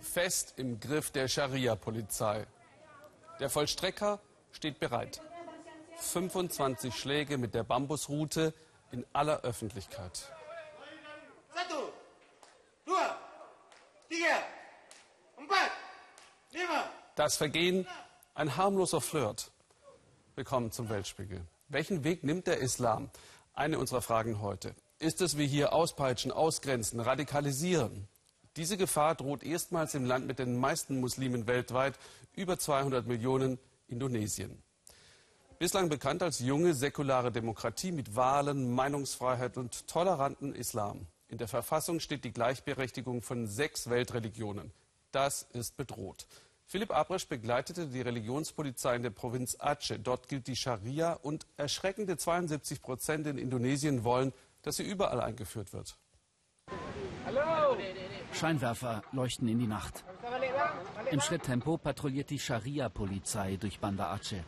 Fest im Griff der Scharia-Polizei. Der Vollstrecker steht bereit. 25 Schläge mit der Bambusrute in aller Öffentlichkeit. Das Vergehen, ein harmloser Flirt. Willkommen zum Weltspiegel. Welchen Weg nimmt der Islam? Eine unserer Fragen heute. Ist es wie hier auspeitschen, ausgrenzen, radikalisieren? Diese Gefahr droht erstmals im Land mit den meisten Muslimen weltweit, über 200 Millionen Indonesien. Bislang bekannt als junge säkulare Demokratie mit Wahlen, Meinungsfreiheit und toleranten Islam. In der Verfassung steht die Gleichberechtigung von sechs Weltreligionen. Das ist bedroht. Philipp Abresch begleitete die Religionspolizei in der Provinz Aceh. Dort gilt die Scharia und erschreckende 72 Prozent in Indonesien wollen, dass sie überall eingeführt wird. Hallo. Scheinwerfer leuchten in die Nacht. Im Schritttempo patrouilliert die Scharia-Polizei durch Banda Aceh.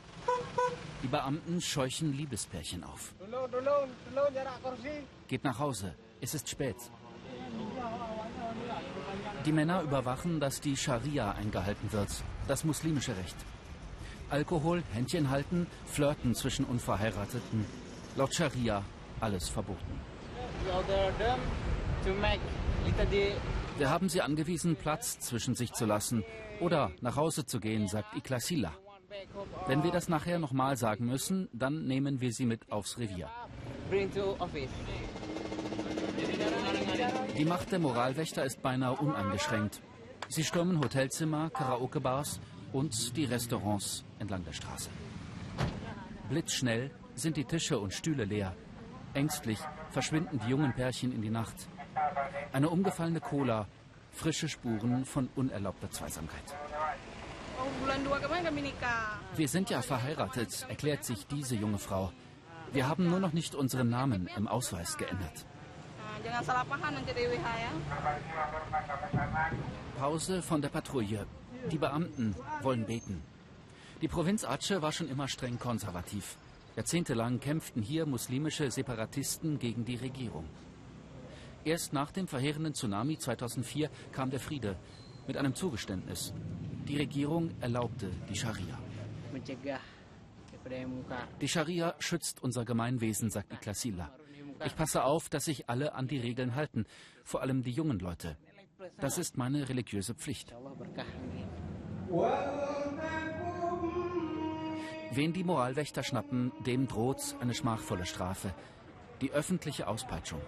Die Beamten scheuchen Liebespärchen auf. Geht nach Hause. Es ist spät. Die Männer überwachen, dass die Scharia eingehalten wird, das muslimische Recht. Alkohol, Händchen halten, Flirten zwischen Unverheirateten. Laut Scharia alles verboten. Wir haben sie angewiesen, Platz zwischen sich zu lassen oder nach Hause zu gehen, sagt Iklasila. Wenn wir das nachher nochmal sagen müssen, dann nehmen wir sie mit aufs Revier. Die Macht der Moralwächter ist beinahe uneingeschränkt. Sie stürmen Hotelzimmer, Karaoke-Bars und die Restaurants entlang der Straße. Blitzschnell sind die Tische und Stühle leer. Ängstlich verschwinden die jungen Pärchen in die Nacht. Eine umgefallene Cola, frische Spuren von unerlaubter Zweisamkeit. Wir sind ja verheiratet, erklärt sich diese junge Frau. Wir haben nur noch nicht unseren Namen im Ausweis geändert. Pause von der Patrouille. Die Beamten wollen beten. Die Provinz Aceh war schon immer streng konservativ. Jahrzehntelang kämpften hier muslimische Separatisten gegen die Regierung. Erst nach dem verheerenden Tsunami 2004 kam der Friede mit einem Zugeständnis. Die Regierung erlaubte die Scharia. Die Scharia schützt unser Gemeinwesen, sagt Iklasila. Ich passe auf, dass sich alle an die Regeln halten, vor allem die jungen Leute. Das ist meine religiöse Pflicht. Wen die Moralwächter schnappen, dem droht eine schmachvolle Strafe. Die öffentliche Auspeitschung.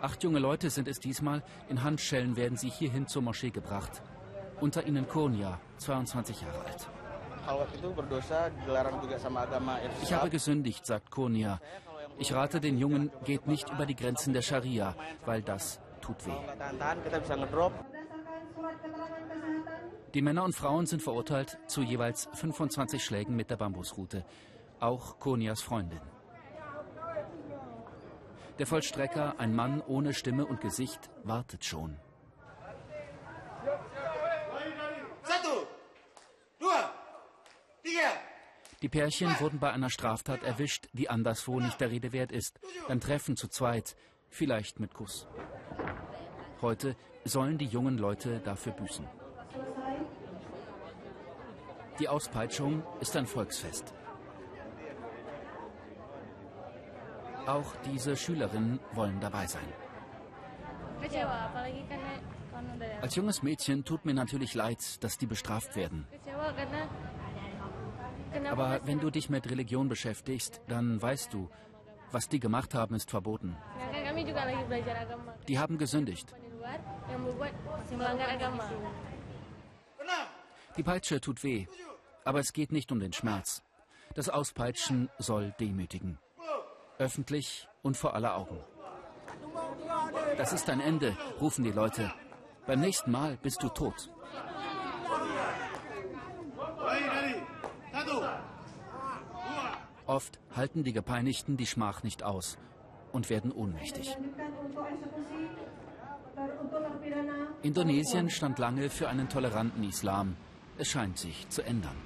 Acht junge Leute sind es diesmal. In Handschellen werden sie hierhin zur Moschee gebracht. Unter ihnen Konia, 22 Jahre alt. Ich habe gesündigt, sagt Konia. Ich rate den Jungen, geht nicht über die Grenzen der Scharia, weil das tut weh. Die Männer und Frauen sind verurteilt zu jeweils 25 Schlägen mit der Bambusrute. Auch Konias Freundin. Der Vollstrecker, ein Mann ohne Stimme und Gesicht, wartet schon. Die Pärchen wurden bei einer Straftat erwischt, die anderswo nicht der Rede wert ist. Beim Treffen zu zweit, vielleicht mit Kuss. Heute sollen die jungen Leute dafür büßen. Die Auspeitschung ist ein Volksfest. Auch diese Schülerinnen wollen dabei sein. Als junges Mädchen tut mir natürlich leid, dass die bestraft werden. Aber wenn du dich mit Religion beschäftigst, dann weißt du, was die gemacht haben, ist verboten. Die haben gesündigt. Die Peitsche tut weh, aber es geht nicht um den Schmerz. Das Auspeitschen soll demütigen. Öffentlich und vor aller Augen. Das ist dein Ende, rufen die Leute. Beim nächsten Mal bist du tot. Oft halten die Gepeinigten die Schmach nicht aus und werden ohnmächtig. Indonesien stand lange für einen toleranten Islam. Es scheint sich zu ändern.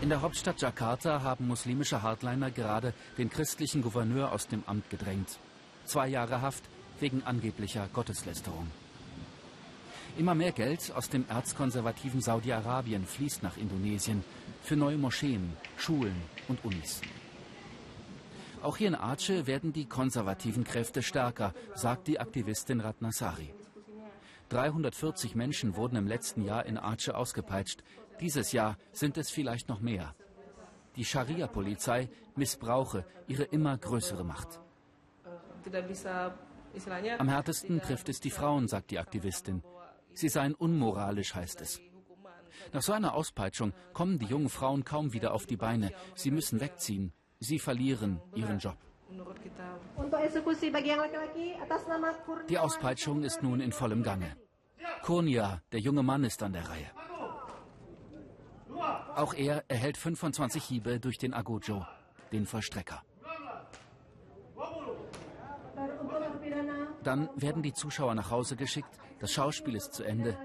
In der Hauptstadt Jakarta haben muslimische Hardliner gerade den christlichen Gouverneur aus dem Amt gedrängt. Zwei Jahre Haft wegen angeblicher Gotteslästerung. Immer mehr Geld aus dem erzkonservativen Saudi-Arabien fließt nach Indonesien für neue Moscheen, Schulen und Unis. Auch hier in Aceh werden die konservativen Kräfte stärker, sagt die Aktivistin Ratnasari. 340 Menschen wurden im letzten Jahr in Aceh ausgepeitscht. Dieses Jahr sind es vielleicht noch mehr. Die Scharia-Polizei missbrauche ihre immer größere Macht. Am härtesten trifft es die Frauen, sagt die Aktivistin. Sie seien unmoralisch, heißt es. Nach so einer Auspeitschung kommen die jungen Frauen kaum wieder auf die Beine. Sie müssen wegziehen. Sie verlieren ihren Job. Die Auspeitschung ist nun in vollem Gange. Kurnia, der junge Mann, ist an der Reihe. Auch er erhält 25 Hiebe durch den Agojo, den Vollstrecker. Dann werden die Zuschauer nach Hause geschickt, das Schauspiel ist zu Ende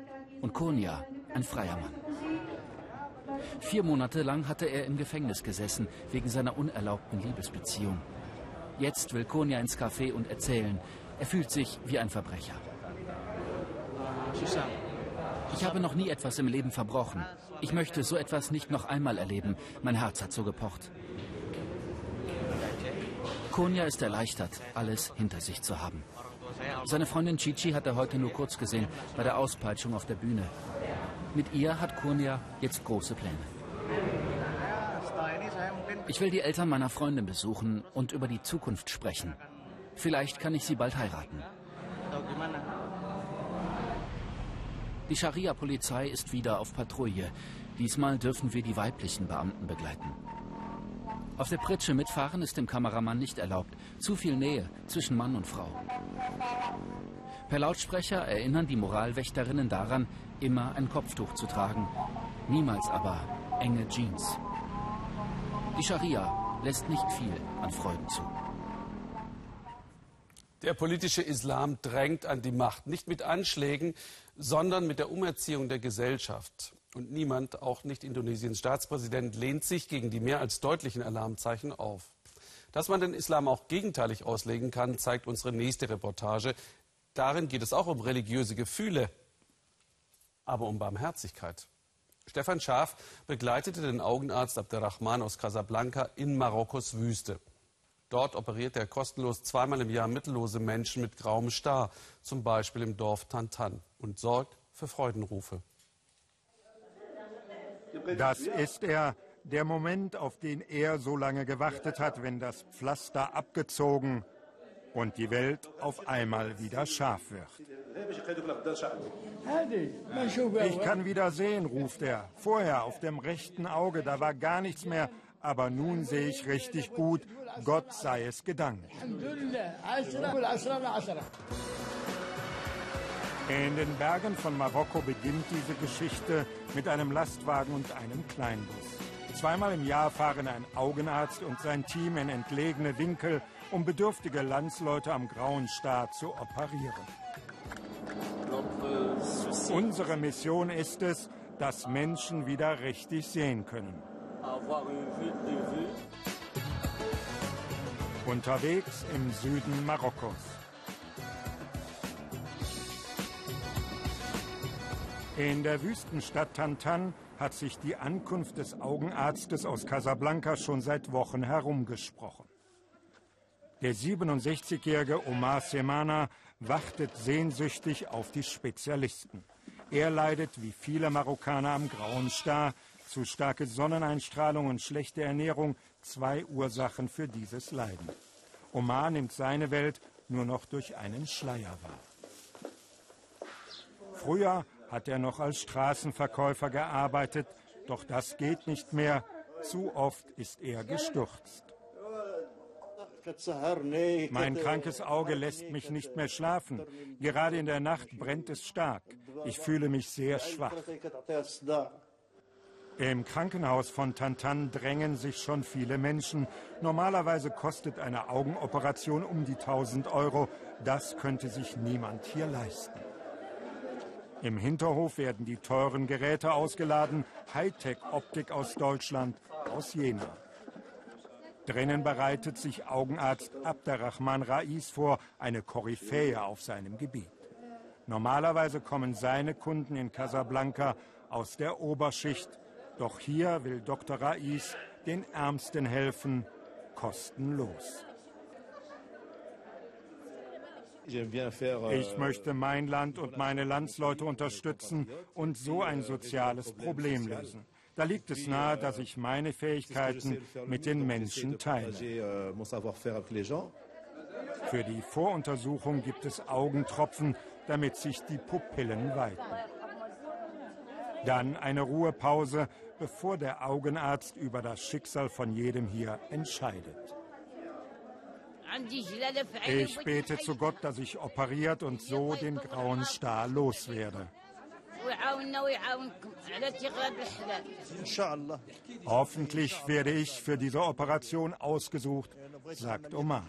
und Kurnia, ein freier Mann. Vier Monate lang hatte er im Gefängnis gesessen, wegen seiner unerlaubten Liebesbeziehung. Jetzt will Konya ins Café und erzählen. Er fühlt sich wie ein Verbrecher. Ich habe noch nie etwas im Leben verbrochen. Ich möchte so etwas nicht noch einmal erleben. Mein Herz hat so gepocht. Konya ist erleichtert, alles hinter sich zu haben. Seine Freundin Chichi hat er heute nur kurz gesehen, bei der Auspeitschung auf der Bühne. Mit ihr hat Kurnia jetzt große Pläne. Ich will die Eltern meiner Freundin besuchen und über die Zukunft sprechen. Vielleicht kann ich sie bald heiraten. Die Scharia-Polizei ist wieder auf Patrouille. Diesmal dürfen wir die weiblichen Beamten begleiten. Auf der Pritsche mitfahren ist dem Kameramann nicht erlaubt. Zu viel Nähe zwischen Mann und Frau. Per Lautsprecher erinnern die Moralwächterinnen daran, immer ein Kopftuch zu tragen. Niemals aber enge Jeans. Die Scharia lässt nicht viel an Freuden zu. Der politische Islam drängt an die Macht, nicht mit Anschlägen, sondern mit der Umerziehung der Gesellschaft. Und niemand, auch nicht Indonesiens Staatspräsident, lehnt sich gegen die mehr als deutlichen Alarmzeichen auf. Dass man den Islam auch gegenteilig auslegen kann, zeigt unsere nächste Reportage. Darin geht es auch um religiöse Gefühle, aber um Barmherzigkeit. Stefan Schaaf begleitete den Augenarzt Abderrahman aus Casablanca in Marokkos Wüste. Dort operiert er kostenlos zweimal im Jahr mittellose Menschen mit grauem Star, zum Beispiel im Dorf Tantan, und sorgt für Freudenrufe. Das ist er, der Moment, auf den er so lange gewartet hat, wenn das Pflaster abgezogen und die Welt auf einmal wieder scharf wird. Ich kann wieder sehen, ruft er. Vorher auf dem rechten Auge, da war gar nichts mehr, aber nun sehe ich richtig gut. Gott sei es gedankt. In den Bergen von Marokko beginnt diese Geschichte mit einem Lastwagen und einem Kleinbus. Zweimal im Jahr fahren ein Augenarzt und sein Team in entlegene Winkel, um bedürftige Landsleute am Grauen Star zu operieren. Unsere Mission ist es, dass Menschen wieder richtig sehen können. Unterwegs im Süden Marokkos. In der Wüstenstadt Tantan hat sich die Ankunft des Augenarztes aus Casablanca schon seit Wochen herumgesprochen. Der 67-jährige Omar Semana wartet sehnsüchtig auf die Spezialisten. Er leidet wie viele Marokkaner am grauen Star. Zu starke Sonneneinstrahlung und schlechte Ernährung zwei Ursachen für dieses Leiden. Omar nimmt seine Welt nur noch durch einen Schleier wahr. Früher hat er noch als Straßenverkäufer gearbeitet, doch das geht nicht mehr. Zu oft ist er gestürzt. Mein krankes Auge lässt mich nicht mehr schlafen. Gerade in der Nacht brennt es stark. Ich fühle mich sehr schwach. Im Krankenhaus von Tantan drängen sich schon viele Menschen. Normalerweise kostet eine Augenoperation um die 1000 Euro. Das könnte sich niemand hier leisten. Im Hinterhof werden die teuren Geräte ausgeladen, Hightech-Optik aus Deutschland, aus Jena. Drinnen bereitet sich Augenarzt Abderrahman Rais vor, eine Koryphäe auf seinem Gebiet. Normalerweise kommen seine Kunden in Casablanca aus der Oberschicht. Doch hier will Dr. Rais den Ärmsten helfen, kostenlos. Ich möchte mein Land und meine Landsleute unterstützen und so ein soziales Problem lösen. Da liegt es nahe, dass ich meine Fähigkeiten mit den Menschen teile. Für die Voruntersuchung gibt es Augentropfen, damit sich die Pupillen weiten. Dann eine Ruhepause, bevor der Augenarzt über das Schicksal von jedem hier entscheidet. Ich bete zu Gott, dass ich operiert und so den grauen Star loswerde. Hoffentlich werde ich für diese Operation ausgesucht, sagt Omar.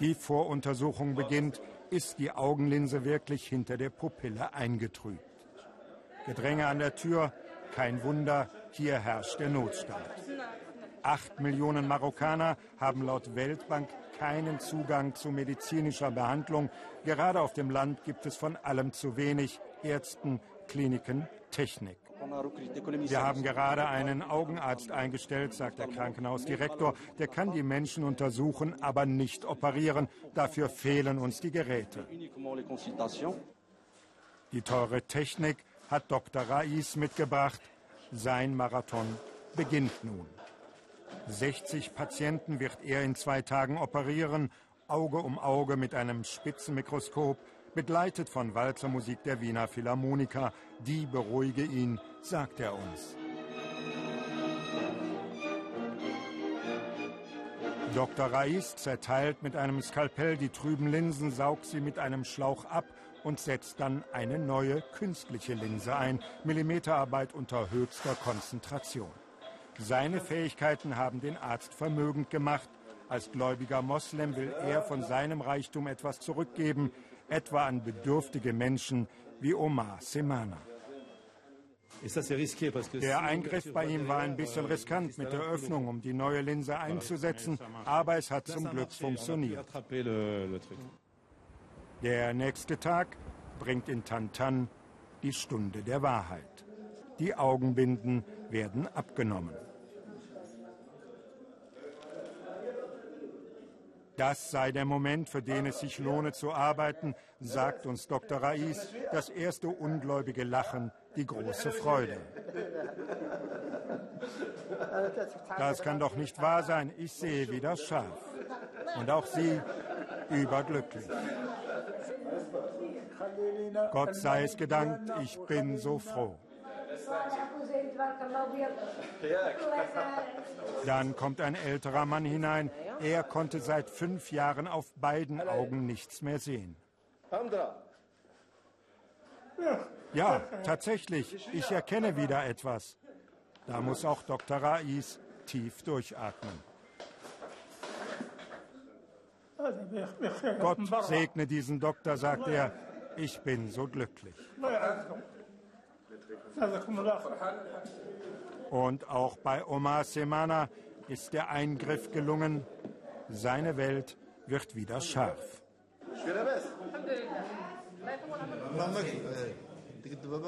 Die Voruntersuchung beginnt. Ist die Augenlinse wirklich hinter der Pupille eingetrübt? Gedränge an der Tür, kein Wunder, hier herrscht der Notstand. Acht Millionen Marokkaner haben laut Weltbank keinen Zugang zu medizinischer Behandlung. Gerade auf dem Land gibt es von allem zu wenig Ärzten, Kliniken, Technik. Wir haben gerade einen Augenarzt eingestellt, sagt der Krankenhausdirektor. Der kann die Menschen untersuchen, aber nicht operieren. Dafür fehlen uns die Geräte. Die teure Technik hat Dr. Rais mitgebracht. Sein Marathon beginnt nun. 60 Patienten wird er in zwei Tagen operieren, Auge um Auge mit einem Spitzenmikroskop, begleitet von Walzermusik der Wiener Philharmoniker. Die beruhige ihn, sagt er uns. Dr. Rais zerteilt mit einem Skalpell die trüben Linsen, saugt sie mit einem Schlauch ab und setzt dann eine neue künstliche Linse ein. Millimeterarbeit unter höchster Konzentration. Seine Fähigkeiten haben den Arzt vermögend gemacht. Als gläubiger Moslem will er von seinem Reichtum etwas zurückgeben, etwa an bedürftige Menschen wie Omar Semana. Der Eingriff bei ihm war ein bisschen riskant mit der Öffnung, um die neue Linse einzusetzen, aber es hat zum Glück funktioniert. Der nächste Tag bringt in Tantan die Stunde der Wahrheit. Die Augenbinden werden abgenommen. Das sei der Moment, für den es sich lohne zu arbeiten, sagt uns Dr. Rais. Das erste ungläubige Lachen, die große Freude. Das kann doch nicht wahr sein. Ich sehe wieder scharf. Und auch Sie überglücklich. Gott sei es gedankt, ich bin so froh. Dann kommt ein älterer Mann hinein. Er konnte seit fünf Jahren auf beiden Augen nichts mehr sehen. Ja, tatsächlich. Ich erkenne wieder etwas. Da muss auch Dr. Rais tief durchatmen. Gott segne diesen Doktor, sagt er. Ich bin so glücklich. Und auch bei Omar Semana ist der Eingriff gelungen. Seine Welt wird wieder scharf.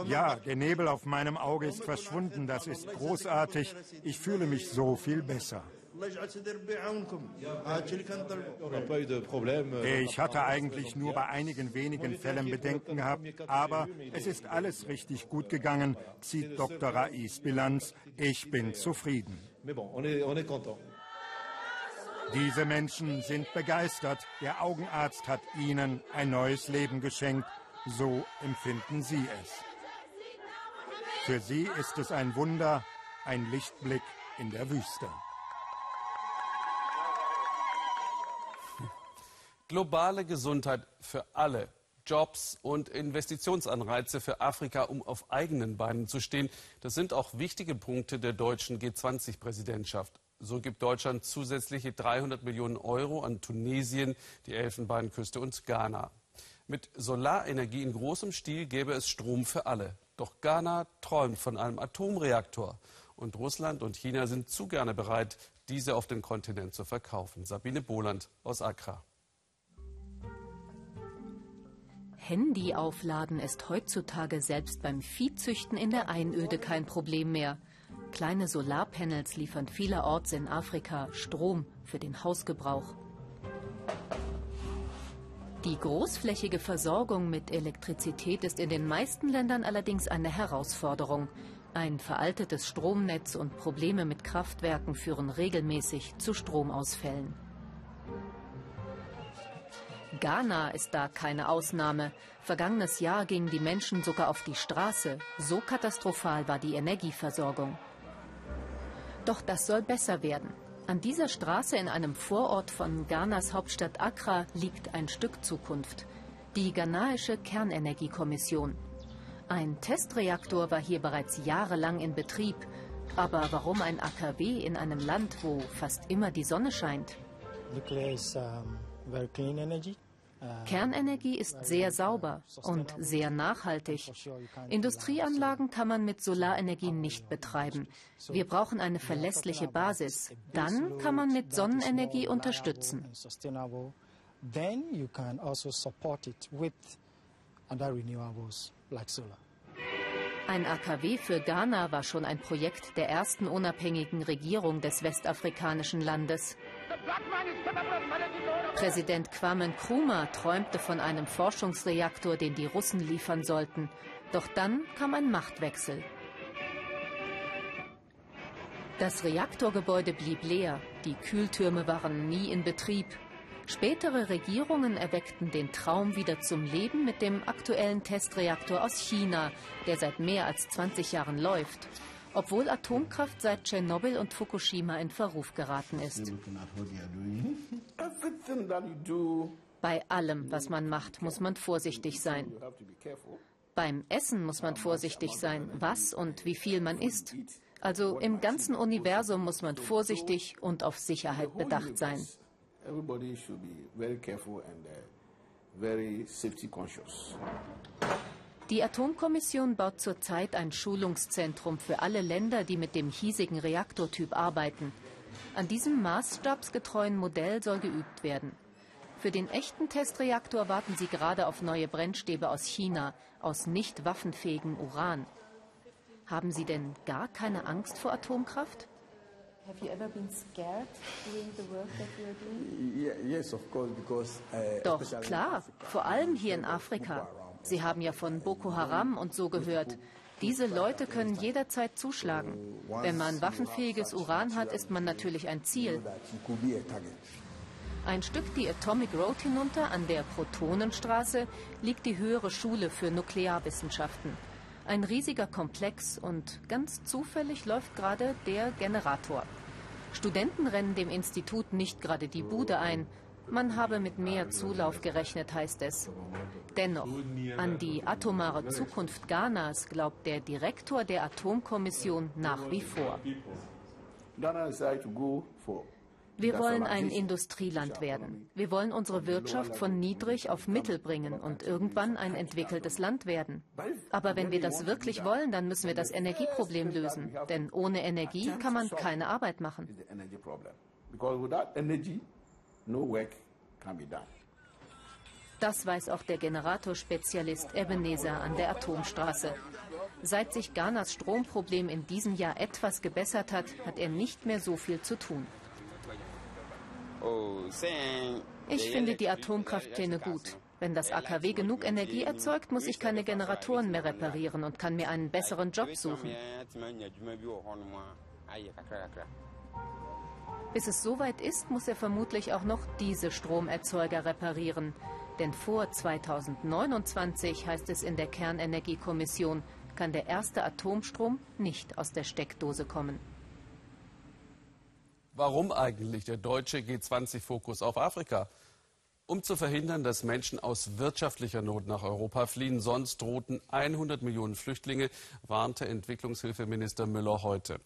Ja, der Nebel auf meinem Auge ist verschwunden. Das ist großartig. Ich fühle mich so viel besser. Ich hatte eigentlich nur bei einigen wenigen Fällen Bedenken gehabt, aber es ist alles richtig gut gegangen, zieht Dr. Rais Bilanz. Ich bin zufrieden. Diese Menschen sind begeistert. Der Augenarzt hat ihnen ein neues Leben geschenkt. So empfinden sie es. Für sie ist es ein Wunder, ein Lichtblick in der Wüste. Globale Gesundheit für alle. Jobs und Investitionsanreize für Afrika, um auf eigenen Beinen zu stehen. Das sind auch wichtige Punkte der deutschen G20-Präsidentschaft. So gibt Deutschland zusätzliche 300 Millionen Euro an Tunesien, die Elfenbeinküste und Ghana. Mit Solarenergie in großem Stil gäbe es Strom für alle. Doch Ghana träumt von einem Atomreaktor. Und Russland und China sind zu gerne bereit, diese auf dem Kontinent zu verkaufen. Sabine Boland aus Accra. Handy aufladen ist heutzutage selbst beim Viehzüchten in der Einöde kein Problem mehr. Kleine Solarpanels liefern vielerorts in Afrika Strom für den Hausgebrauch. Die großflächige Versorgung mit Elektrizität ist in den meisten Ländern allerdings eine Herausforderung. Ein veraltetes Stromnetz und Probleme mit Kraftwerken führen regelmäßig zu Stromausfällen. Ghana ist da keine Ausnahme. Vergangenes Jahr gingen die Menschen sogar auf die Straße. So katastrophal war die Energieversorgung. Doch das soll besser werden. An dieser Straße in einem Vorort von Ghanas Hauptstadt Accra liegt ein Stück Zukunft. Die ghanaische Kernenergiekommission. Ein Testreaktor war hier bereits jahrelang in Betrieb. Aber warum ein AKW in einem Land, wo fast immer die Sonne scheint? Nuclear is um, very clean energy. Kernenergie ist sehr sauber und sehr nachhaltig. Industrieanlagen kann man mit Solarenergie nicht betreiben. Wir brauchen eine verlässliche Basis. Dann kann man mit Sonnenenergie unterstützen. Then you can also support it with other renewables like solar. Ein AKW für Ghana war schon ein Projekt der ersten unabhängigen Regierung des westafrikanischen Landes. Präsident Kwame Nkrumah träumte von einem Forschungsreaktor, den die Russen liefern sollten. Doch dann kam ein Machtwechsel. Das Reaktorgebäude blieb leer, die Kühltürme waren nie in Betrieb. Spätere Regierungen erweckten den Traum wieder zum Leben mit dem aktuellen Testreaktor aus China, der seit mehr als 20 Jahren läuft obwohl Atomkraft seit Tschernobyl und Fukushima in Verruf geraten ist. Bei allem, was man macht, muss man vorsichtig sein. Beim Essen muss man vorsichtig sein, was und wie viel man isst. Also im ganzen Universum muss man vorsichtig und auf Sicherheit bedacht sein. Everybody should be very careful and uh, very safety conscious. Die Atomkommission baut zurzeit ein Schulungszentrum für alle Länder, die mit dem hiesigen Reaktortyp arbeiten. An diesem maßstabsgetreuen Modell soll geübt werden. Für den echten Testreaktor warten sie gerade auf neue Brennstäbe aus China, aus nicht waffenfähigem Uran. Haben Sie denn gar keine Angst vor Atomkraft? Doch, klar, vor allem hier in Afrika. Sie haben ja von Boko Haram und so gehört. Diese Leute können jederzeit zuschlagen. Wenn man waffenfähiges Uran hat, ist man natürlich ein Ziel. Ein Stück die Atomic Road hinunter an der Protonenstraße liegt die Höhere Schule für Nuklearwissenschaften. Ein riesiger Komplex und ganz zufällig läuft gerade der Generator. Studenten rennen dem Institut nicht gerade die Bude ein, man habe mit mehr Zulauf gerechnet, heißt es. Dennoch, an die atomare Zukunft Ghanas glaubt der Direktor der Atomkommission nach wie vor. Wir wollen ein Industrieland werden. Wir wollen unsere Wirtschaft von niedrig auf mittel bringen und irgendwann ein entwickeltes Land werden. Aber wenn wir das wirklich wollen, dann müssen wir das Energieproblem lösen. Denn ohne Energie kann man keine Arbeit machen. No work Das weiß auch der Generatorspezialist Ebenezer an der Atomstraße. Seit sich Ghanas Stromproblem in diesem Jahr etwas gebessert hat, hat er nicht mehr so viel zu tun. Ich finde die Atomkraftpläne gut. Wenn das AKW genug Energie erzeugt, muss ich keine Generatoren mehr reparieren und kann mir einen besseren Job suchen. Bis es soweit ist, muss er vermutlich auch noch diese Stromerzeuger reparieren. Denn vor 2029, heißt es in der Kernenergiekommission, kann der erste Atomstrom nicht aus der Steckdose kommen. Warum eigentlich der deutsche G20-Fokus auf Afrika? Um zu verhindern, dass Menschen aus wirtschaftlicher Not nach Europa fliehen, sonst drohten 100 Millionen Flüchtlinge, warnte Entwicklungshilfeminister Müller heute.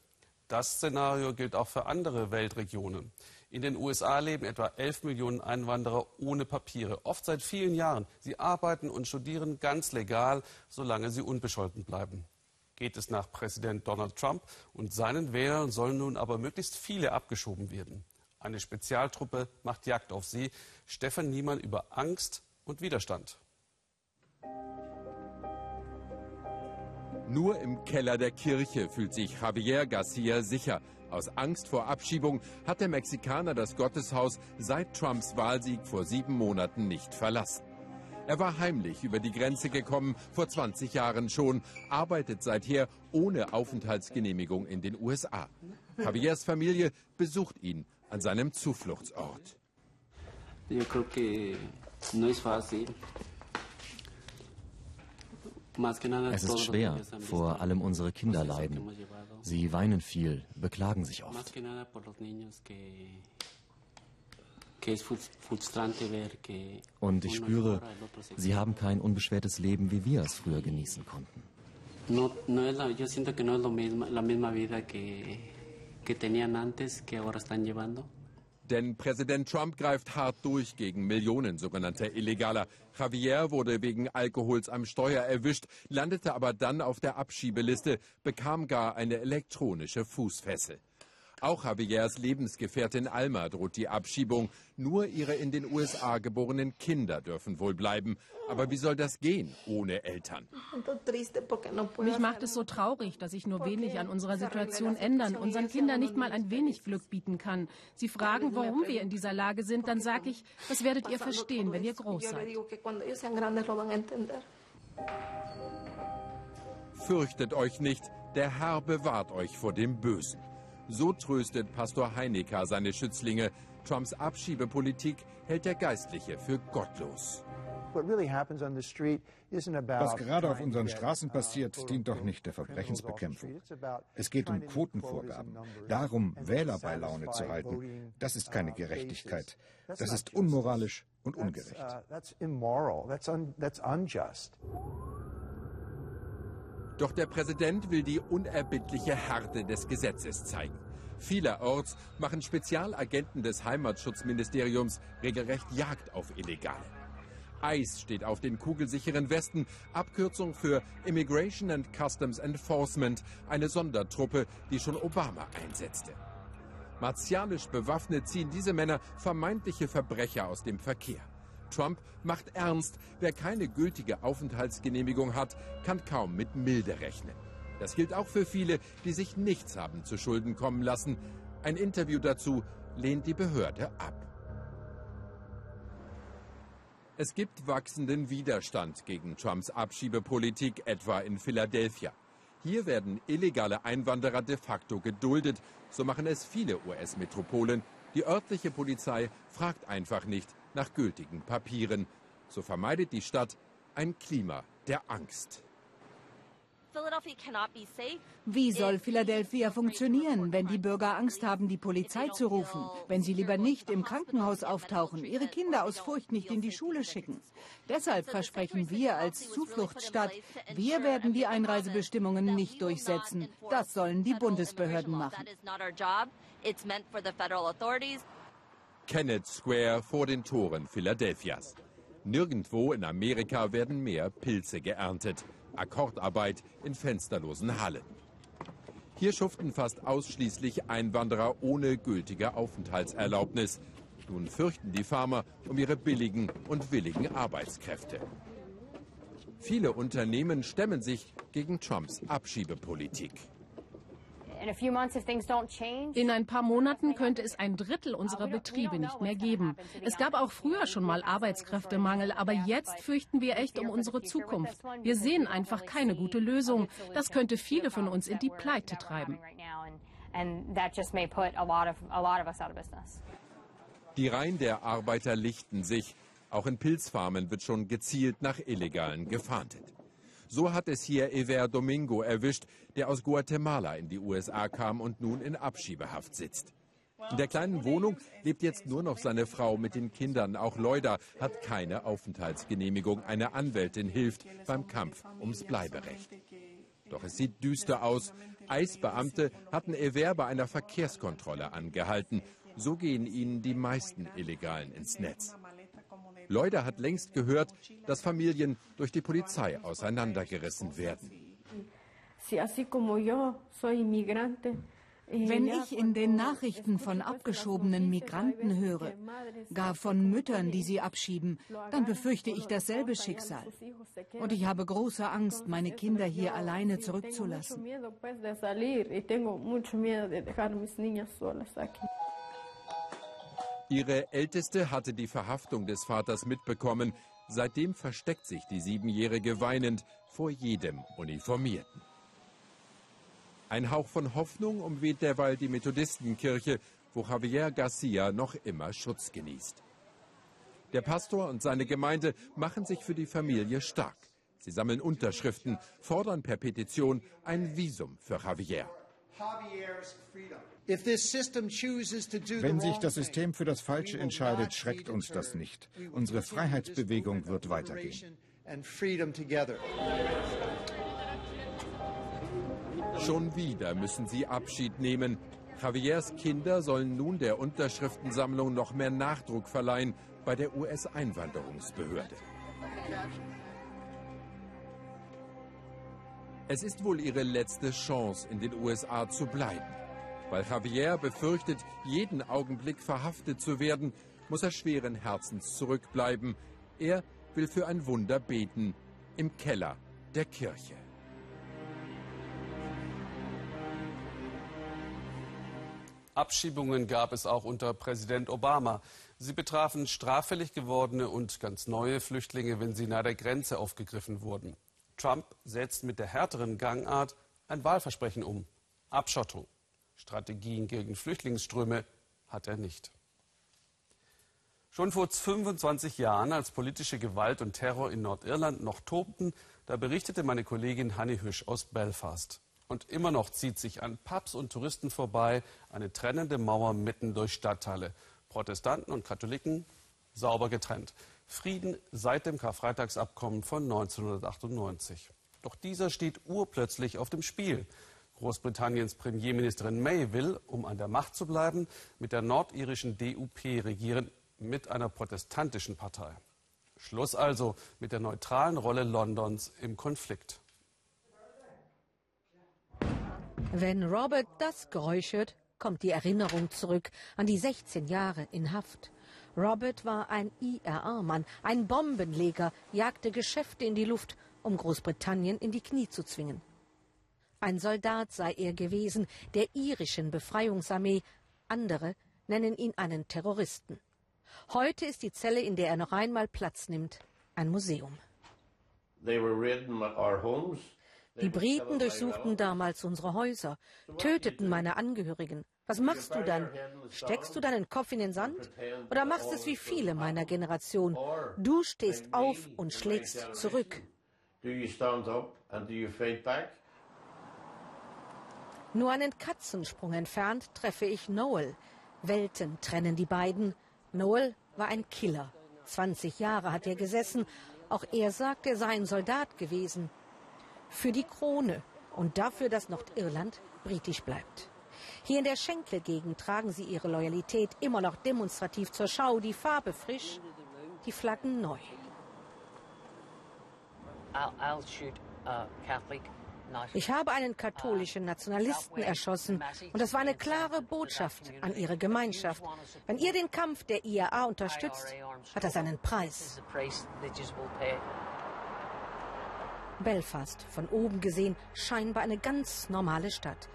Das Szenario gilt auch für andere Weltregionen. In den USA leben etwa 11 Millionen Einwanderer ohne Papiere, oft seit vielen Jahren. Sie arbeiten und studieren ganz legal, solange sie unbescholten bleiben. Geht es nach Präsident Donald Trump und seinen Wählern sollen nun aber möglichst viele abgeschoben werden. Eine Spezialtruppe macht Jagd auf sie. Stefan Niemann über Angst und Widerstand. Nur im Keller der Kirche fühlt sich Javier Garcia sicher. Aus Angst vor Abschiebung hat der Mexikaner das Gotteshaus seit Trumps Wahlsieg vor sieben Monaten nicht verlassen. Er war heimlich über die Grenze gekommen, vor 20 Jahren schon, arbeitet seither ohne Aufenthaltsgenehmigung in den USA. Javiers Familie besucht ihn an seinem Zufluchtsort. Ich que no es ist schwer, vor allem unsere Kinder leiden. Sie weinen viel, beklagen sich oft. Und ich spüre, sie haben kein unbeschwertes Leben, wie wir es früher genießen konnten. Yo siento que no es la misma vida que, que tenían antes, que ahora están llevando. Denn Präsident Trump greift hart durch gegen Millionen sogenannter Illegaler. Javier wurde wegen Alkohols am Steuer erwischt, landete aber dann auf der Abschiebeliste, bekam gar eine elektronische Fußfessel. Auch Javiers Lebensgefährtin Alma droht die Abschiebung. Nur ihre in den USA geborenen Kinder dürfen wohl bleiben. Aber wie soll das gehen ohne Eltern? Mich macht es so traurig, dass ich nur wenig an unserer Situation ändern, unseren Kindern nicht mal ein wenig Glück bieten kann. Sie fragen, warum wir in dieser Lage sind, dann sage ich, das werdet ihr verstehen, wenn ihr groß seid. Fürchtet euch nicht, der Herr bewahrt euch vor dem Bösen. So tröstet Pastor Heinecker seine Schützlinge. Trumps Abschiebepolitik hält der Geistliche für gottlos. Was gerade auf unseren Straßen passiert, dient doch nicht der Verbrechensbekämpfung. Es geht um Quotenvorgaben, darum, Wähler bei Laune zu halten. Das ist keine Gerechtigkeit. Das ist unmoralisch und ungerecht. Doch der Präsident will die unerbittliche Härte des Gesetzes zeigen. Vielerorts machen Spezialagenten des Heimatschutzministeriums regelrecht Jagd auf Illegale. ICE steht auf den kugelsicheren Westen, Abkürzung für Immigration and Customs Enforcement, eine Sondertruppe, die schon Obama einsetzte. Martialisch bewaffnet ziehen diese Männer vermeintliche Verbrecher aus dem Verkehr. Trump macht ernst, wer keine gültige Aufenthaltsgenehmigung hat, kann kaum mit Milde rechnen. Das gilt auch für viele, die sich nichts haben zu Schulden kommen lassen. Ein Interview dazu lehnt die Behörde ab. Es gibt wachsenden Widerstand gegen Trumps Abschiebepolitik, etwa in Philadelphia. Hier werden illegale Einwanderer de facto geduldet. So machen es viele US-Metropolen. Die örtliche Polizei fragt einfach nicht, nach gültigen Papieren. So vermeidet die Stadt ein Klima der Angst. Wie soll Philadelphia funktionieren, wenn die Bürger Angst haben, die Polizei zu rufen, wenn sie lieber nicht im Krankenhaus auftauchen, ihre Kinder aus Furcht nicht in die Schule schicken? Deshalb versprechen wir als Zufluchtsstadt, wir werden die Einreisebestimmungen nicht durchsetzen. Das sollen die Bundesbehörden machen. Kenneth Square vor den Toren Philadelphias. Nirgendwo in Amerika werden mehr Pilze geerntet. Akkordarbeit in fensterlosen Hallen. Hier schuften fast ausschließlich Einwanderer ohne gültige Aufenthaltserlaubnis. Nun fürchten die Farmer um ihre billigen und willigen Arbeitskräfte. Viele Unternehmen stemmen sich gegen Trumps Abschiebepolitik. In ein paar Monaten könnte es ein Drittel unserer Betriebe nicht mehr geben. Es gab auch früher schon mal Arbeitskräftemangel, aber jetzt fürchten wir echt um unsere Zukunft. Wir sehen einfach keine gute Lösung. Das könnte viele von uns in die Pleite treiben. Die Reihen der Arbeiter lichten sich. Auch in Pilzfarmen wird schon gezielt nach Illegalen gefahndet. So hat es hier Ever Domingo erwischt, der aus Guatemala in die USA kam und nun in Abschiebehaft sitzt. In der kleinen Wohnung lebt jetzt nur noch seine Frau mit den Kindern. Auch Leuda hat keine Aufenthaltsgenehmigung. Eine Anwältin hilft beim Kampf ums Bleiberecht. Doch es sieht düster aus. Eisbeamte hatten Ever bei einer Verkehrskontrolle angehalten. So gehen ihnen die meisten Illegalen ins Netz. Leuder hat längst gehört, dass Familien durch die Polizei auseinandergerissen werden. Wenn ich in den Nachrichten von abgeschobenen Migranten höre, gar von Müttern, die sie abschieben, dann befürchte ich dasselbe Schicksal. Und ich habe große Angst, meine Kinder hier alleine zurückzulassen. Ihre Älteste hatte die Verhaftung des Vaters mitbekommen. Seitdem versteckt sich die Siebenjährige weinend vor jedem Uniformierten. Ein Hauch von Hoffnung umweht derweil die Methodistenkirche, wo Javier Garcia noch immer Schutz genießt. Der Pastor und seine Gemeinde machen sich für die Familie stark. Sie sammeln Unterschriften, fordern per Petition ein Visum für Javier. Wenn sich das System für das Falsche entscheidet, schreckt uns das nicht. Unsere Freiheitsbewegung wird weitergehen. Schon wieder müssen sie Abschied nehmen. Javiers Kinder sollen nun der Unterschriftensammlung noch mehr Nachdruck verleihen bei der US-Einwanderungsbehörde. Es ist wohl ihre letzte Chance, in den USA zu bleiben. Weil Javier befürchtet, jeden Augenblick verhaftet zu werden, muss er schweren Herzens zurückbleiben. Er will für ein Wunder beten im Keller der Kirche. Abschiebungen gab es auch unter Präsident Obama. Sie betrafen straffällig gewordene und ganz neue Flüchtlinge, wenn sie nahe der Grenze aufgegriffen wurden. Trump setzt mit der härteren Gangart ein Wahlversprechen um. Abschottung. Strategien gegen Flüchtlingsströme hat er nicht. Schon vor 25 Jahren, als politische Gewalt und Terror in Nordirland noch tobten, da berichtete meine Kollegin Hanni Hüsch aus Belfast. Und immer noch zieht sich an Pubs und Touristen vorbei eine trennende Mauer mitten durch Stadtteile. Protestanten und Katholiken sauber getrennt. Frieden seit dem Karfreitagsabkommen von 1998. Doch dieser steht urplötzlich auf dem Spiel. Großbritanniens Premierministerin May will, um an der Macht zu bleiben, mit der nordirischen DUP regieren, mit einer protestantischen Partei. Schluss also mit der neutralen Rolle Londons im Konflikt. Wenn Robert das Geräusch hört, kommt die Erinnerung zurück an die 16 Jahre in Haft. Robert war ein IRA-Mann, ein Bombenleger, jagte Geschäfte in die Luft, um Großbritannien in die Knie zu zwingen. Ein Soldat sei er gewesen, der irischen Befreiungsarmee. Andere nennen ihn einen Terroristen. Heute ist die Zelle, in der er noch einmal Platz nimmt, ein Museum. Die Briten durchsuchten damals unsere Häuser, töteten meine Angehörigen. Was machst du dann? Steckst du deinen Kopf in den Sand? Oder machst es wie viele meiner Generation? Du stehst auf und schlägst zurück. Nur einen Katzensprung entfernt treffe ich Noel. Welten trennen die beiden. Noel war ein Killer. 20 Jahre hat er gesessen. Auch er sagt, er sei ein Soldat gewesen für die Krone und dafür, dass Nordirland britisch bleibt. Hier in der Schenkelgegend tragen sie ihre Loyalität immer noch demonstrativ zur Schau, die Farbe frisch, die Flaggen neu. Ich habe einen katholischen Nationalisten erschossen und das war eine klare Botschaft an ihre Gemeinschaft. Wenn ihr den Kampf der IAA unterstützt, hat das einen Preis. Belfast, von oben gesehen, scheinbar eine ganz normale Stadt.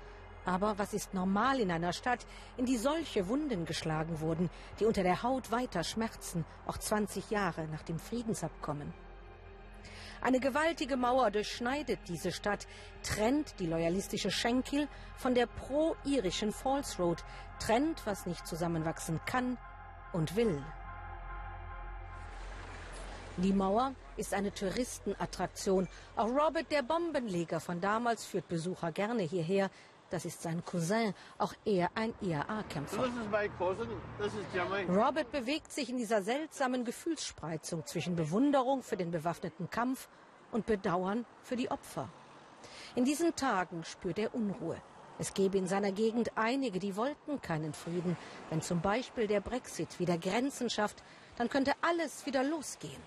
Aber was ist normal in einer Stadt, in die solche Wunden geschlagen wurden, die unter der Haut weiter schmerzen, auch 20 Jahre nach dem Friedensabkommen? Eine gewaltige Mauer durchschneidet diese Stadt, trennt die loyalistische Schenkel von der pro-irischen Falls Road, trennt, was nicht zusammenwachsen kann und will. Die Mauer ist eine Touristenattraktion. Auch Robert, der Bombenleger von damals, führt Besucher gerne hierher. Das ist sein Cousin, auch er ein IAA-Kämpfer. Robert bewegt sich in dieser seltsamen Gefühlsspreizung zwischen Bewunderung für den bewaffneten Kampf und Bedauern für die Opfer. In diesen Tagen spürt er Unruhe. Es gäbe in seiner Gegend einige, die wollten keinen Frieden. Wenn zum Beispiel der Brexit wieder Grenzen schafft, dann könnte alles wieder losgehen.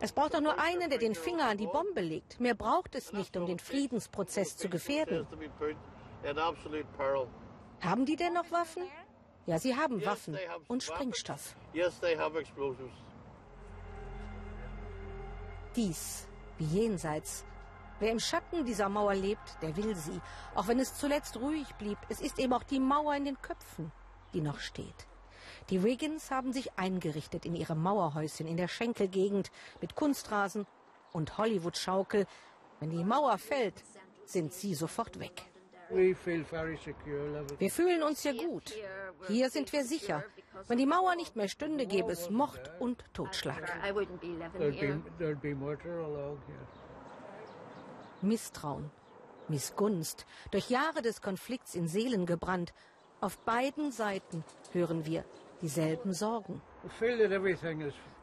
Es braucht doch nur einen, der den Finger an die Bombe legt. Mehr braucht es nicht, um den Friedensprozess zu gefährden. Haben die denn noch Waffen? Ja, sie haben Waffen und Sprengstoff. Dies wie jenseits. Wer im Schatten dieser Mauer lebt, der will sie. Auch wenn es zuletzt ruhig blieb, es ist eben auch die Mauer in den Köpfen, die noch steht. Die Wiggins haben sich eingerichtet in ihre Mauerhäuschen in der Schenkelgegend mit Kunstrasen und Hollywood-Schaukel. Wenn die Mauer fällt, sind sie sofort weg. Wir fühlen uns hier gut. Hier sind wir sicher. Wenn die Mauer nicht mehr stünde, gäbe es Mord und Totschlag. Misstrauen, Missgunst, durch Jahre des Konflikts in Seelen gebrannt. Auf beiden Seiten hören wir dieselben Sorgen.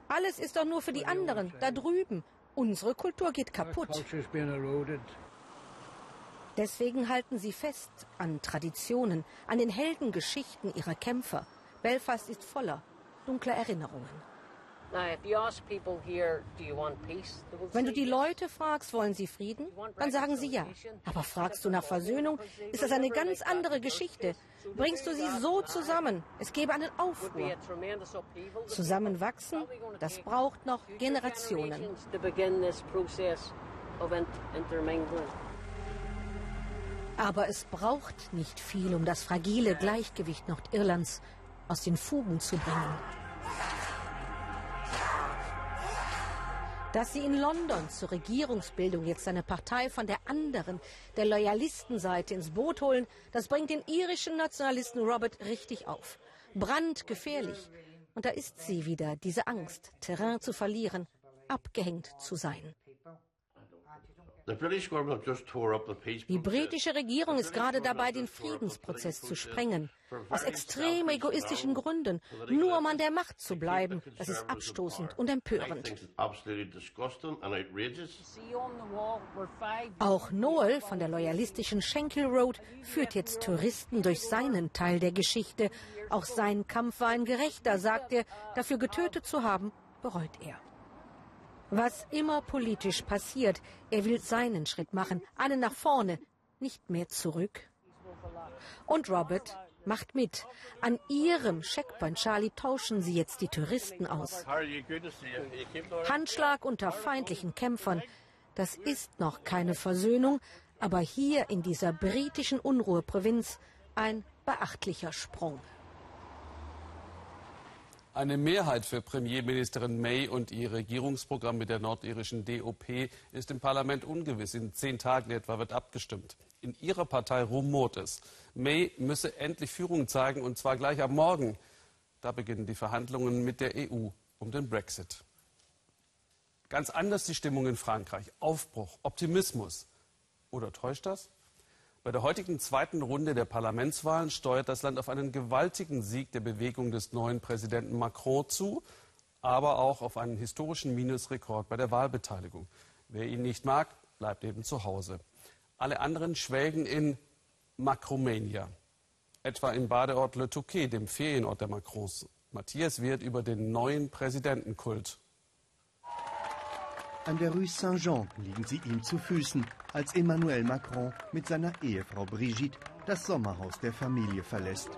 Alles ist doch nur für die anderen, da drüben. Unsere Kultur geht kaputt. Deswegen halten sie fest an Traditionen, an den Heldengeschichten ihrer Kämpfer. Belfast ist voller dunkler Erinnerungen. Wenn du die Leute fragst, wollen sie Frieden, dann sagen sie ja. Aber fragst du nach Versöhnung, ist das eine ganz andere Geschichte. Bringst du sie so zusammen, es gäbe einen Aufruhr. Zusammenwachsen, das braucht noch Generationen. Aber es braucht nicht viel, um das fragile Gleichgewicht Nordirlands aus den Fugen zu bringen. Dass sie in London zur Regierungsbildung jetzt eine Partei von der anderen, der Loyalistenseite ins Boot holen, das bringt den irischen Nationalisten Robert richtig auf. Brandgefährlich. Und da ist sie wieder, diese Angst, Terrain zu verlieren, abgehängt zu sein. Die britische Regierung ist gerade dabei, den Friedensprozess zu sprengen. Aus extrem egoistischen Gründen. Nur um an der Macht zu bleiben. Das ist abstoßend und empörend. Auch Noel von der loyalistischen Schenkel Road führt jetzt Touristen durch seinen Teil der Geschichte. Auch sein Kampf war ein gerechter, sagt er. Dafür getötet zu haben, bereut er. Was immer politisch passiert, er will seinen Schritt machen, einen nach vorne, nicht mehr zurück. Und Robert macht mit. An ihrem Checkpoint Charlie tauschen sie jetzt die Touristen aus. Handschlag unter feindlichen Kämpfern. Das ist noch keine Versöhnung, aber hier in dieser britischen Unruheprovinz ein beachtlicher Sprung. Eine Mehrheit für Premierministerin May und ihr Regierungsprogramm mit der nordirischen DOP ist im Parlament ungewiss. In zehn Tagen etwa wird abgestimmt. In ihrer Partei rumort es. May müsse endlich Führung zeigen und zwar gleich am Morgen. Da beginnen die Verhandlungen mit der EU um den Brexit. Ganz anders die Stimmung in Frankreich. Aufbruch, Optimismus. Oder täuscht das? Bei der heutigen zweiten Runde der Parlamentswahlen steuert das Land auf einen gewaltigen Sieg der Bewegung des neuen Präsidenten Macron zu, aber auch auf einen historischen Minusrekord bei der Wahlbeteiligung. Wer ihn nicht mag, bleibt eben zu Hause. Alle anderen schwelgen in Macromania, etwa im Badeort Le Touquet, dem Ferienort der Macrons. Matthias wird über den neuen Präsidentenkult an der Rue Saint-Jean liegen sie ihm zu Füßen, als Emmanuel Macron mit seiner Ehefrau Brigitte das Sommerhaus der Familie verlässt.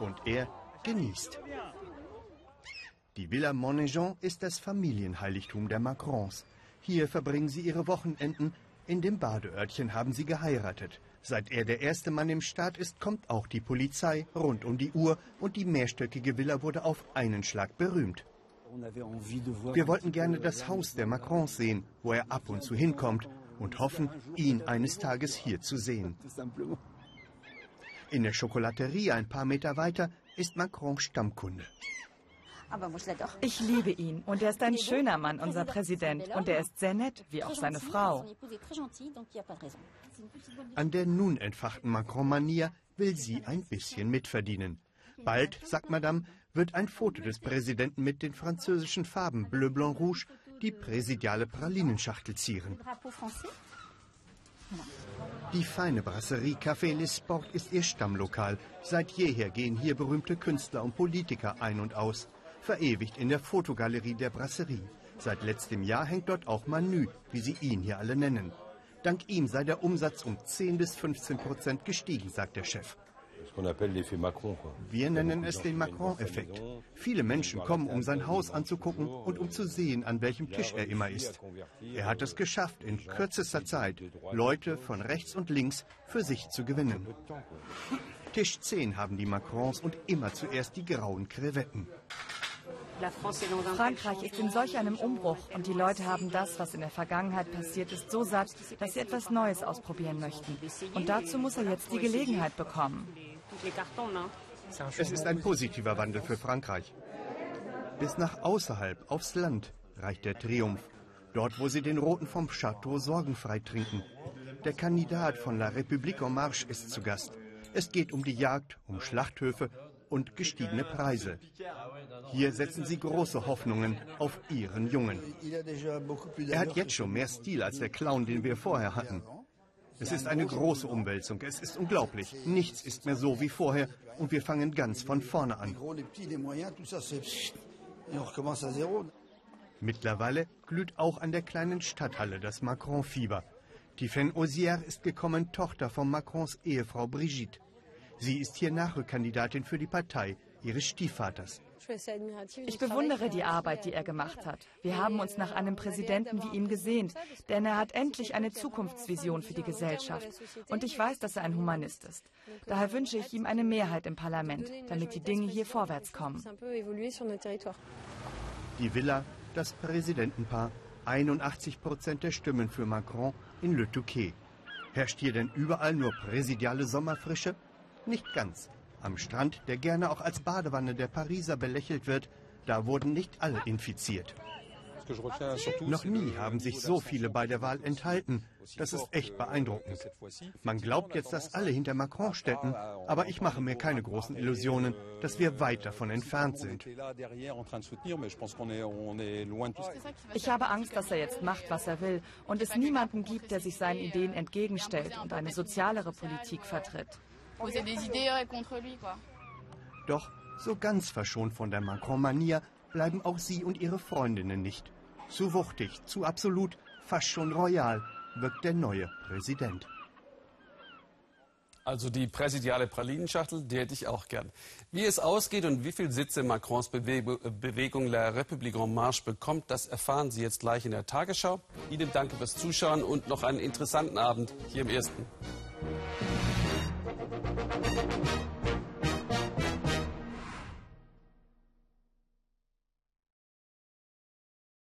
Und er genießt. Die Villa Montnéjean ist das Familienheiligtum der Macrons. Hier verbringen sie ihre Wochenenden. In dem Badeörtchen haben sie geheiratet. Seit er der erste Mann im Staat ist, kommt auch die Polizei rund um die Uhr und die mehrstöckige Villa wurde auf einen Schlag berühmt. Wir wollten gerne das Haus der Macrons sehen, wo er ab und zu hinkommt und hoffen, ihn eines Tages hier zu sehen. In der Schokolaterie ein paar Meter weiter ist Macron Stammkunde. Ich liebe ihn und er ist ein schöner Mann, unser Präsident. Und er ist sehr nett, wie auch seine Frau. An der nun entfachten Macron-Manier will sie ein bisschen mitverdienen. Bald, sagt Madame, wird ein Foto des Präsidenten mit den französischen Farben Bleu, Blanc, Rouge die präsidiale Pralinenschachtel zieren. Die feine Brasserie Café Les Sport ist ihr Stammlokal. Seit jeher gehen hier berühmte Künstler und Politiker ein und aus. Verewigt in der Fotogalerie der Brasserie. Seit letztem Jahr hängt dort auch Manu, wie sie ihn hier alle nennen. Dank ihm sei der Umsatz um 10 bis 15 Prozent gestiegen, sagt der Chef. Wir nennen es den Macron-Effekt. Viele Menschen kommen, um sein Haus anzugucken und um zu sehen, an welchem Tisch er immer ist. Er hat es geschafft, in kürzester Zeit Leute von rechts und links für sich zu gewinnen. Tisch 10 haben die Macrons und immer zuerst die grauen Krevetten. Frankreich ist in solch einem Umbruch und die Leute haben das, was in der Vergangenheit passiert ist, so satt, dass sie etwas Neues ausprobieren möchten. Und dazu muss er jetzt die Gelegenheit bekommen. Es ist ein positiver Wandel für Frankreich. Bis nach außerhalb, aufs Land, reicht der Triumph. Dort, wo sie den Roten vom Château sorgenfrei trinken. Der Kandidat von La République en Marche ist zu Gast. Es geht um die Jagd, um Schlachthöfe und gestiegene Preise. Hier setzen sie große Hoffnungen auf ihren Jungen. Er hat jetzt schon mehr Stil als der Clown, den wir vorher hatten. Es ist eine große Umwälzung. Es ist unglaublich. Nichts ist mehr so wie vorher und wir fangen ganz von vorne an. Mittlerweile glüht auch an der kleinen Stadthalle das Macron-Fieber. Tiffaine Osier ist gekommen, Tochter von Macrons Ehefrau Brigitte. Sie ist hier Nachrückkandidatin für die Partei ihres Stiefvaters. Ich bewundere die Arbeit, die er gemacht hat. Wir haben uns nach einem Präsidenten wie ihm gesehnt, denn er hat endlich eine Zukunftsvision für die Gesellschaft. Und ich weiß, dass er ein Humanist ist. Daher wünsche ich ihm eine Mehrheit im Parlament, damit die Dinge hier vorwärts kommen. Die Villa, das Präsidentenpaar, 81 Prozent der Stimmen für Macron in Le Touquet. Herrscht hier denn überall nur präsidiale Sommerfrische? Nicht ganz. Am Strand, der gerne auch als Badewanne der Pariser belächelt wird, da wurden nicht alle infiziert. Noch nie haben sich so viele bei der Wahl enthalten. Das ist echt beeindruckend. Man glaubt jetzt, dass alle hinter Macron stecken, aber ich mache mir keine großen Illusionen, dass wir weit davon entfernt sind. Ich habe Angst, dass er jetzt macht, was er will und es niemanden gibt, der sich seinen Ideen entgegenstellt und eine sozialere Politik vertritt. Doch so ganz verschont von der Macron-Manier bleiben auch sie und ihre Freundinnen nicht. Zu wuchtig, zu absolut, fast schon royal wirkt der neue Präsident. Also die präsidiale Pralinenschachtel, die hätte ich auch gern. Wie es ausgeht und wie viele Sitze Macrons Bewegung La République en Marche bekommt, das erfahren Sie jetzt gleich in der Tagesschau. Ihnen danke fürs Zuschauen und noch einen interessanten Abend hier im Ersten. Thank you.